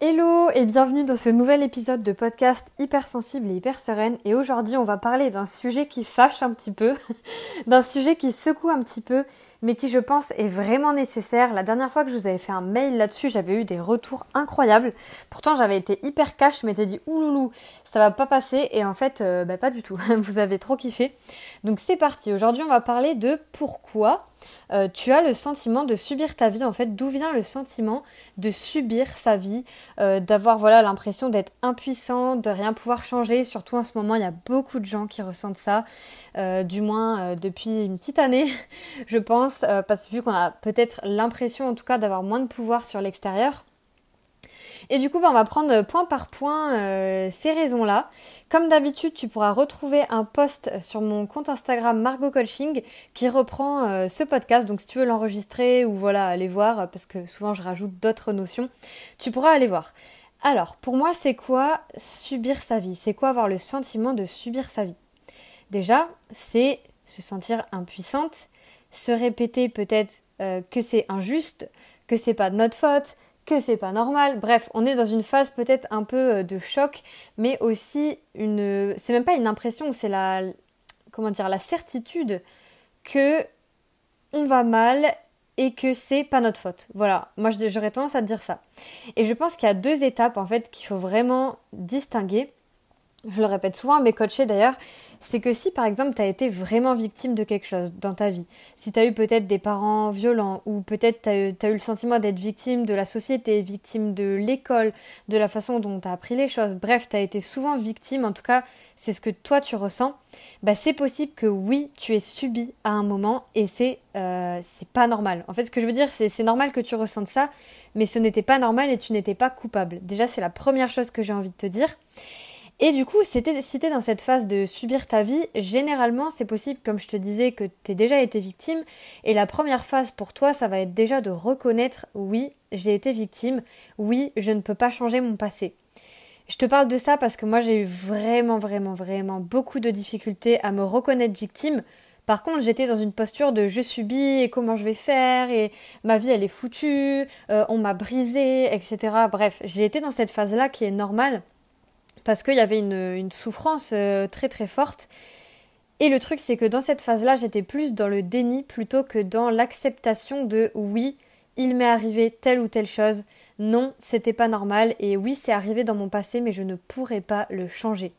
Hello et bienvenue dans ce nouvel épisode de podcast hypersensible et hyper sereine et aujourd'hui on va parler d'un sujet qui fâche un petit peu, d'un sujet qui secoue un petit peu mais qui je pense est vraiment nécessaire. La dernière fois que je vous avais fait un mail là-dessus, j'avais eu des retours incroyables. Pourtant, j'avais été hyper cash, je m'étais dit ouloulou, ça va pas passer et en fait, euh, bah, pas du tout. vous avez trop kiffé. Donc c'est parti. Aujourd'hui, on va parler de pourquoi euh, tu as le sentiment de subir ta vie. En fait, d'où vient le sentiment de subir sa vie, euh, d'avoir voilà l'impression d'être impuissant, de rien pouvoir changer? Surtout en ce moment, il y a beaucoup de gens qui ressentent ça, du moins depuis une petite année, je pense euh, parce que vu qu'on a peut-être l'impression en tout cas d'avoir moins de pouvoir sur l'extérieur. Et du coup, bah, on va prendre point par point euh, ces raisons-là. Comme d'habitude, tu pourras retrouver un post sur mon compte Instagram Margot Coaching qui reprend euh, ce podcast. Donc si tu veux l'enregistrer ou voilà, aller voir, parce que souvent je rajoute d'autres notions, tu pourras aller voir. Alors, pour moi, c'est quoi subir sa vie? C'est quoi avoir le sentiment de subir sa vie? Déjà, c'est se sentir impuissante, se répéter peut-être euh, que c'est injuste, que c'est pas de notre faute, que c'est pas normal. Bref, on est dans une phase peut-être un peu euh, de choc, mais aussi une. C'est même pas une impression, c'est la. Comment dire, la certitude que on va mal et que c'est pas notre faute. Voilà, moi j'aurais tendance à dire ça. Et je pense qu'il y a deux étapes en fait qu'il faut vraiment distinguer. Je le répète souvent à mes d'ailleurs, c'est que si par exemple tu as été vraiment victime de quelque chose dans ta vie, si tu as eu peut-être des parents violents ou peut-être tu as, eu le sentiment d'être victime de la société, victime de l'école, de la façon dont tu as appris les choses, bref, tu as été souvent victime, en tout cas c'est ce que toi tu ressens, bah c'est possible que oui, tu aies subi à un moment et c'est euh, c'est pas normal. En fait, ce que je veux dire, c'est c'est normal que tu ressentes ça, mais ce n'était pas normal et tu n'étais pas coupable. Déjà, c'est la première chose que j'ai envie de te dire. Et du coup, si t'es dans cette phase de subir ta vie, généralement, c'est possible, comme je te disais, que t'aies déjà été victime. Et la première phase pour toi, ça va être déjà de reconnaître, oui, j'ai été victime, oui, je ne peux pas changer mon passé. Je te parle de ça parce que moi, j'ai eu vraiment, vraiment, vraiment beaucoup de difficultés à me reconnaître victime. Par contre, j'étais dans une posture de je subis et comment je vais faire et ma vie elle est foutue, euh, on m'a brisé, etc. Bref, j'ai été dans cette phase-là qui est normale parce qu'il y avait une, souffrance euh, très très forte. Et le truc, c'est que dans cette phase-là, j'étais plus dans le déni plutôt que dans l'acceptation de oui, il m'est arrivé telle ou telle chose. Non, c'était pas normal. Et oui, c'est arrivé dans mon passé, mais je ne pourrais pas le changer.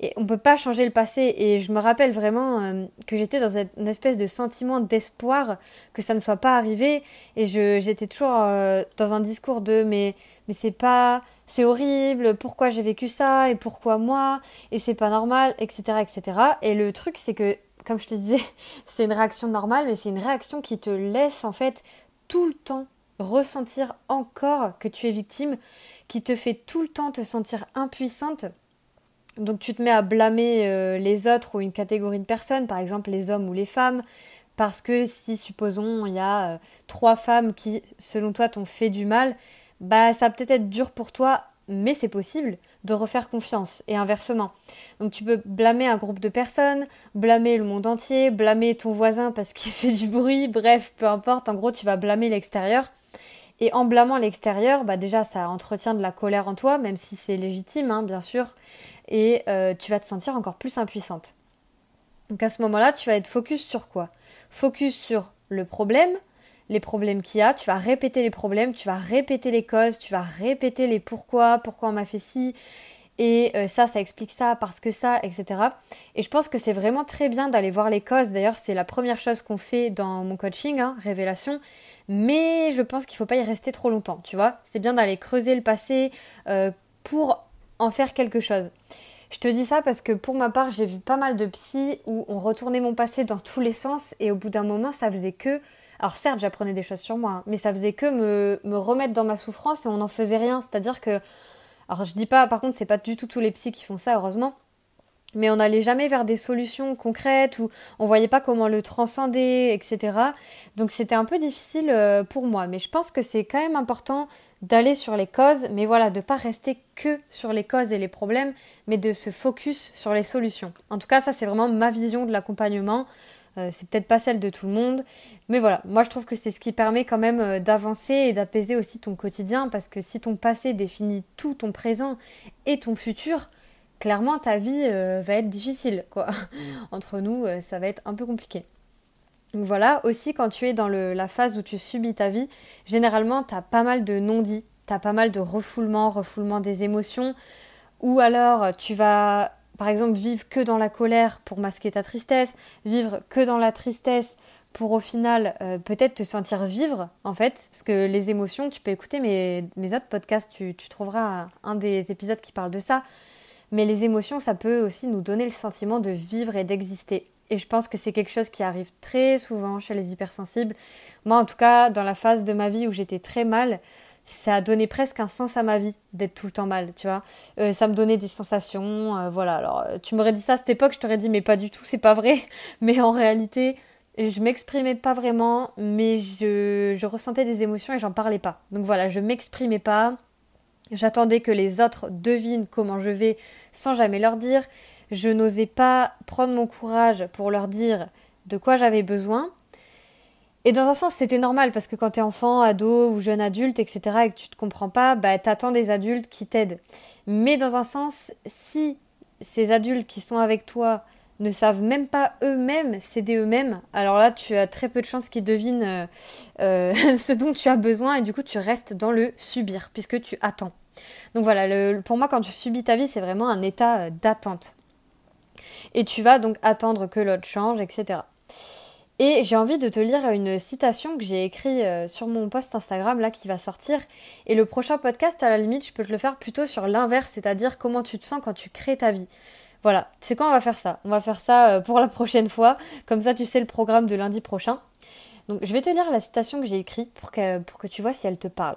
Et on ne peut pas changer le passé. Et je me rappelle vraiment euh, que j'étais dans une espèce de sentiment d'espoir que ça ne soit pas arrivé. Et j'étais toujours euh, dans un discours de mais, mais c'est pas c'est horrible, pourquoi j'ai vécu ça et pourquoi moi et c'est pas normal, etc., etc. Et le truc c'est que, comme je te disais, c'est une réaction normale, mais c'est une réaction qui te laisse en fait tout le temps ressentir encore que tu es victime, qui te fait tout le temps te sentir impuissante. Donc tu te mets à blâmer euh, les autres ou une catégorie de personnes, par exemple les hommes ou les femmes, parce que si supposons il y a euh, trois femmes qui, selon toi, t'ont fait du mal, bah ça peut-être être dur pour toi, mais c'est possible de refaire confiance et inversement. Donc tu peux blâmer un groupe de personnes, blâmer le monde entier, blâmer ton voisin parce qu'il fait du bruit, bref, peu importe, en gros tu vas blâmer l'extérieur. Et en blâmant l'extérieur, bah déjà ça entretient de la colère en toi, même si c'est légitime, hein, bien sûr, et euh, tu vas te sentir encore plus impuissante. Donc à ce moment-là, tu vas être focus sur quoi? Focus sur le problème, les problèmes qu'il y a, tu vas répéter les problèmes, tu vas répéter les causes, tu vas répéter les pourquoi, pourquoi on m'a fait ci, et euh, ça, ça explique ça, parce que ça, etc. Et je pense que c'est vraiment très bien d'aller voir les causes. D'ailleurs, c'est la première chose qu'on fait dans mon coaching, hein, révélation. Mais je pense qu'il ne faut pas y rester trop longtemps, tu vois. C'est bien d'aller creuser le passé euh, pour en faire quelque chose. Je te dis ça parce que pour ma part, j'ai vu pas mal de psy où on retournait mon passé dans tous les sens et au bout d'un moment, ça faisait que alors certes, j'apprenais des choses sur moi, hein, mais ça faisait que me, me remettre dans ma souffrance et on n'en faisait rien. C'est-à-dire que, alors je dis pas, par contre, c'est pas du tout tous les psys qui font ça, heureusement. Mais on n'allait jamais vers des solutions concrètes ou on voyait pas comment le transcender, etc. Donc c'était un peu difficile euh, pour moi. Mais je pense que c'est quand même important d'aller sur les causes, mais voilà, de pas rester que sur les causes et les problèmes, mais de se focus sur les solutions. En tout cas, ça c'est vraiment ma vision de l'accompagnement. Euh, c'est peut-être pas celle de tout le monde, mais voilà, moi je trouve que c'est ce qui permet quand même euh, d'avancer et d'apaiser aussi ton quotidien, parce que si ton passé définit tout ton présent et ton futur, clairement ta vie euh, va être difficile, quoi. Mm. Entre nous, ça va être un peu compliqué. Donc voilà, aussi quand tu es dans la phase où tu subis ta vie, généralement tu as pas mal de non-dits, tu as pas mal de refoulement, refoulement des émotions, ou alors tu vas par exemple, vivre que dans la colère pour masquer ta tristesse, vivre que dans la tristesse pour au final euh, peut-être te sentir vivre en fait, parce que les émotions, tu peux écouter mes, mes autres podcasts, tu, tu, trouveras un des épisodes qui parle de ça, mais les émotions, ça peut aussi nous donner le sentiment de vivre et d'exister. Et je pense que c'est quelque chose qui arrive très souvent chez les hypersensibles. Moi, en tout cas, dans la phase de ma vie où j'étais très mal, ça a donné presque un sens à ma vie d'être tout le temps mal, tu vois. Euh, ça me donnait des sensations, euh, voilà. Alors, euh, tu m'aurais dit ça à cette époque, je t'aurais dit, mais pas du tout, c'est pas vrai. Mais en réalité, je m'exprimais pas vraiment, mais je, je ressentais des émotions et j'en parlais pas. Donc voilà, je m'exprimais pas. J'attendais que les autres devinent comment je vais sans jamais leur dire. Je n'osais pas prendre mon courage pour leur dire de quoi j'avais besoin. Et dans un sens, c'était normal parce que quand t'es enfant, ado ou jeune adulte, etc., et que tu te comprends pas, bah t'attends des adultes qui t'aident. Mais dans un sens, si ces adultes qui sont avec toi ne savent même pas eux-mêmes s'aider eux-mêmes, alors là, tu as très peu de chances qu'ils devinent euh, euh, ce dont tu as besoin et du coup, tu restes dans le subir puisque tu attends. Donc voilà, pour moi, quand tu subis ta vie, c'est vraiment un état euh, d'attente. Et tu vas donc attendre que l'autre change, etc. Et j'ai envie de te lire une citation que j'ai écrite euh, sur mon post Instagram là qui va sortir. Et le prochain podcast, à la limite, je peux te le faire plutôt sur l'inverse, c'est-à-dire comment tu te sens quand tu crées ta vie. Voilà, c'est quoi on va faire ça? On va faire ça euh, pour la prochaine fois. Comme ça, tu sais le programme de lundi prochain. Donc, je vais te lire la citation que j'ai écrite pour que tu vois si elle te parle.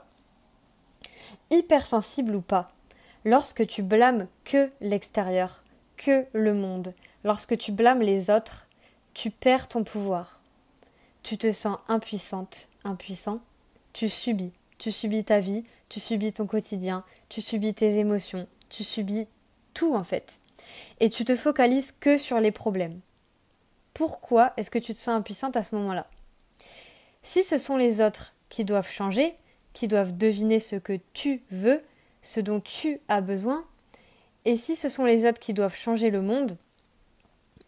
Hypersensible ou pas, lorsque tu blâmes que l'extérieur, que le monde, lorsque tu blâmes les autres, tu perds ton pouvoir. Tu te sens impuissante, impuissant. Tu subis. Tu subis ta vie, tu subis ton quotidien, tu subis tes émotions, tu subis tout en fait. Et tu te focalises que sur les problèmes. Pourquoi est-ce que tu te sens impuissante à ce moment-là? Si ce sont les autres qui doivent changer, qui doivent deviner ce que tu veux, ce dont tu as besoin, et si ce sont les autres qui doivent changer le monde,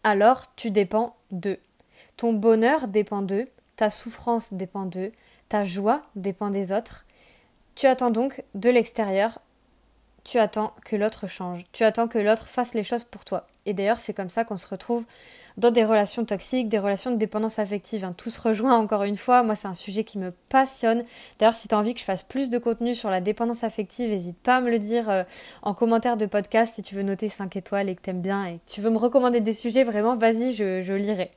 alors tu dépends d'eux. Ton bonheur dépend d'eux, ta souffrance dépend d'eux, ta joie dépend des autres. Tu attends donc de l'extérieur, tu attends que l'autre change, tu attends que l'autre fasse les choses pour toi. Et d'ailleurs, c'est comme ça qu'on se retrouve dans des relations toxiques, des relations de dépendance affective. Hein. Tout se rejoint encore une fois. Moi, c'est un sujet qui me passionne. D'ailleurs, si tu as envie que je fasse plus de contenu sur la dépendance affective, n'hésite pas à me le dire euh, en commentaire de podcast si tu veux noter 5 étoiles et que t'aimes bien et que tu veux me recommander des sujets, vraiment, vas-y, je, je lirai.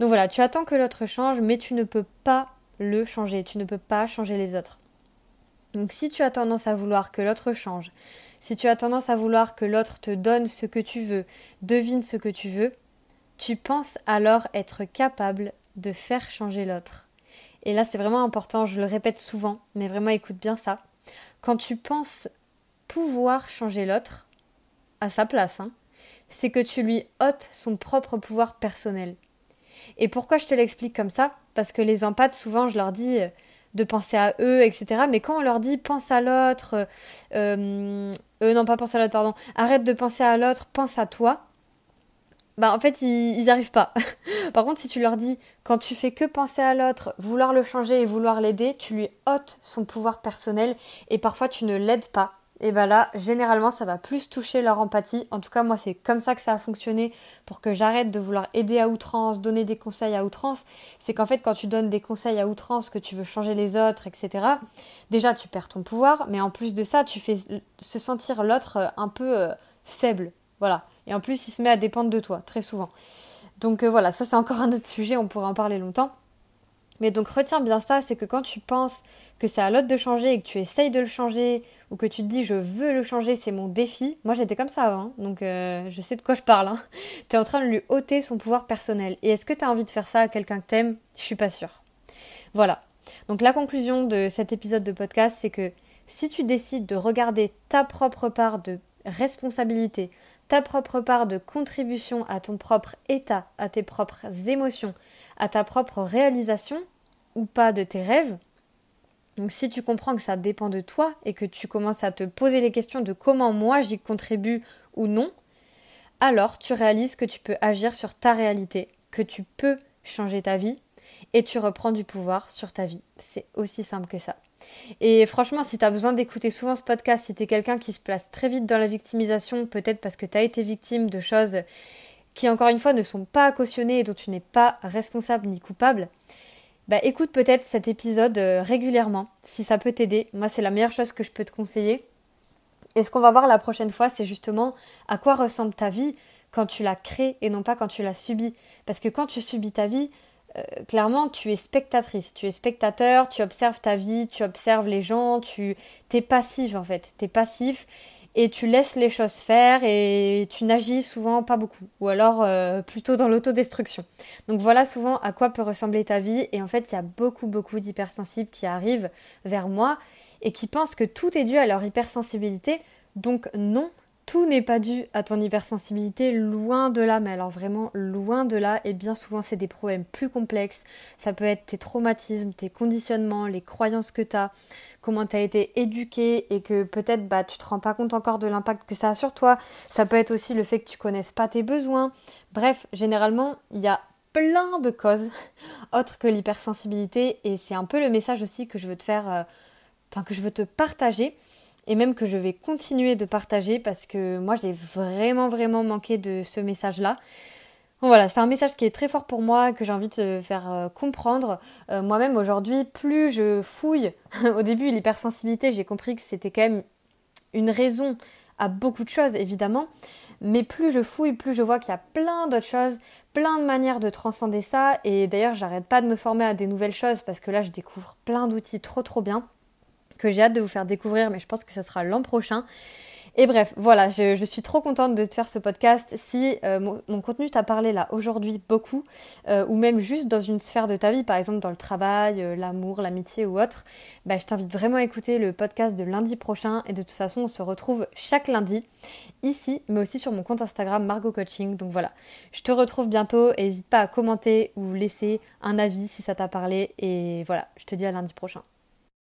Donc voilà, tu attends que l'autre change, mais tu ne peux pas le changer. Tu ne peux pas changer les autres. Donc si tu as tendance à vouloir que l'autre change, si tu as tendance à vouloir que l'autre te donne ce que tu veux, devine ce que tu veux, tu penses alors être capable de faire changer l'autre. Et là, c'est vraiment important, je le répète souvent, mais vraiment écoute bien ça. Quand tu penses pouvoir changer l'autre, à sa place, hein, c'est que tu lui ôtes son propre pouvoir personnel. Et pourquoi je te l'explique comme ça? Parce que les empathes, souvent, je leur dis euh, de penser à eux, etc. Mais quand on leur dit pense à l'autre, euh, euh, non pas pense à l'autre, pardon, arrête de penser à l'autre, pense à toi, bah en fait ils, ils arrivent pas. Par contre si tu leur dis quand tu fais que penser à l'autre, vouloir le changer et vouloir l'aider, tu lui ôtes son pouvoir personnel et parfois tu ne l'aides pas. Et bah là, généralement, ça va plus toucher leur empathie. En tout cas, moi, c'est comme ça que ça a fonctionné pour que j'arrête de vouloir aider à outrance, donner des conseils à outrance. C'est qu'en fait, quand tu donnes des conseils à outrance, que tu veux changer les autres, etc., déjà, tu perds ton pouvoir, mais en plus de ça, tu fais se sentir l'autre euh, un peu euh, faible. Voilà. Et en plus, il se met à dépendre de toi, très souvent. Donc euh, voilà, ça c'est encore un autre sujet, on pourrait en parler longtemps. Mais donc retiens bien ça, c'est que quand tu penses que c'est à l'autre de changer et que tu essayes de le changer, ou que tu te dis je veux le changer, c'est mon défi. Moi j'étais comme ça avant, donc euh, je sais de quoi je parle. Hein. Tu es en train de lui ôter son pouvoir personnel. Et est-ce que tu as envie de faire ça à quelqu'un que t'aimes? Je suis pas sûre. Voilà. Donc la conclusion de cet épisode de podcast, c'est que si tu décides de regarder ta propre part de responsabilité, ta propre part de contribution à ton propre état, à tes propres émotions, à ta propre réalisation ou pas de tes rêves. Donc si tu comprends que ça dépend de toi et que tu commences à te poser les questions de comment moi j'y contribue ou non, alors tu réalises que tu peux agir sur ta réalité, que tu peux changer ta vie et tu reprends du pouvoir sur ta vie. C'est aussi simple que ça. Et franchement, si tu as besoin d'écouter souvent ce podcast, si tu es quelqu'un qui se place très vite dans la victimisation, peut-être parce que tu as été victime de choses qui, encore une fois, ne sont pas cautionnées et dont tu n'es pas responsable ni coupable, bah écoute peut-être cet épisode euh, régulièrement, si ça peut t'aider. Moi, c'est la meilleure chose que je peux te conseiller. Et ce qu'on va voir la prochaine fois, c'est justement à quoi ressemble ta vie quand tu la crées et non pas quand tu la subis. Parce que quand tu subis ta vie, euh, clairement, tu es spectatrice, tu es spectateur, tu observes ta vie, tu observes les gens, tu es passif en fait, tu es passif et tu laisses les choses faire et tu n'agis souvent pas beaucoup ou alors euh, plutôt dans l'autodestruction. Donc voilà souvent à quoi peut ressembler ta vie et en fait il y a beaucoup beaucoup d'hypersensibles qui arrivent vers moi et qui pensent que tout est dû à leur hypersensibilité. Donc non, tout n'est pas dû à ton hypersensibilité, loin de là, mais alors vraiment loin de là, et bien souvent c'est des problèmes plus complexes. Ça peut être tes traumatismes, tes conditionnements, les croyances que tu as, comment tu as été éduqué et que peut-être bah, tu te rends pas compte encore de l'impact que ça a sur toi. Ça peut être aussi le fait que tu connaisses pas tes besoins. Bref, généralement, il y a plein de causes autres que l'hypersensibilité et c'est un peu le message aussi que je veux te faire, euh, enfin que je veux te partager et même que je vais continuer de partager parce que moi j'ai vraiment vraiment manqué de ce message-là. voilà, c'est un message qui est très fort pour moi, que j'ai envie de faire euh, comprendre. Euh, moi-même aujourd'hui, plus je fouille, au début l'hypersensibilité, j'ai compris que c'était quand même une raison à beaucoup de choses évidemment, mais plus je fouille, plus je vois qu'il y a plein d'autres choses, plein de manières de transcender ça, et d'ailleurs j'arrête pas de me former à des nouvelles choses parce que là je découvre plein d'outils trop trop bien que j'ai hâte de vous faire découvrir, mais je pense que ça sera l'an prochain. Et bref, voilà, je, suis trop contente de te faire ce podcast. Si euh, mon, contenu t'a parlé là aujourd'hui beaucoup, euh, ou même juste dans une sphère de ta vie, par exemple dans le travail, euh, l'amour, l'amitié ou autre, bah, je t'invite vraiment à écouter le podcast de lundi prochain. Et de toute façon, on se retrouve chaque lundi ici, mais aussi sur mon compte Instagram Margot Coaching. Donc voilà, je te retrouve bientôt et n'hésite pas à commenter ou laisser un avis si ça t'a parlé. Et voilà, je te dis à lundi prochain.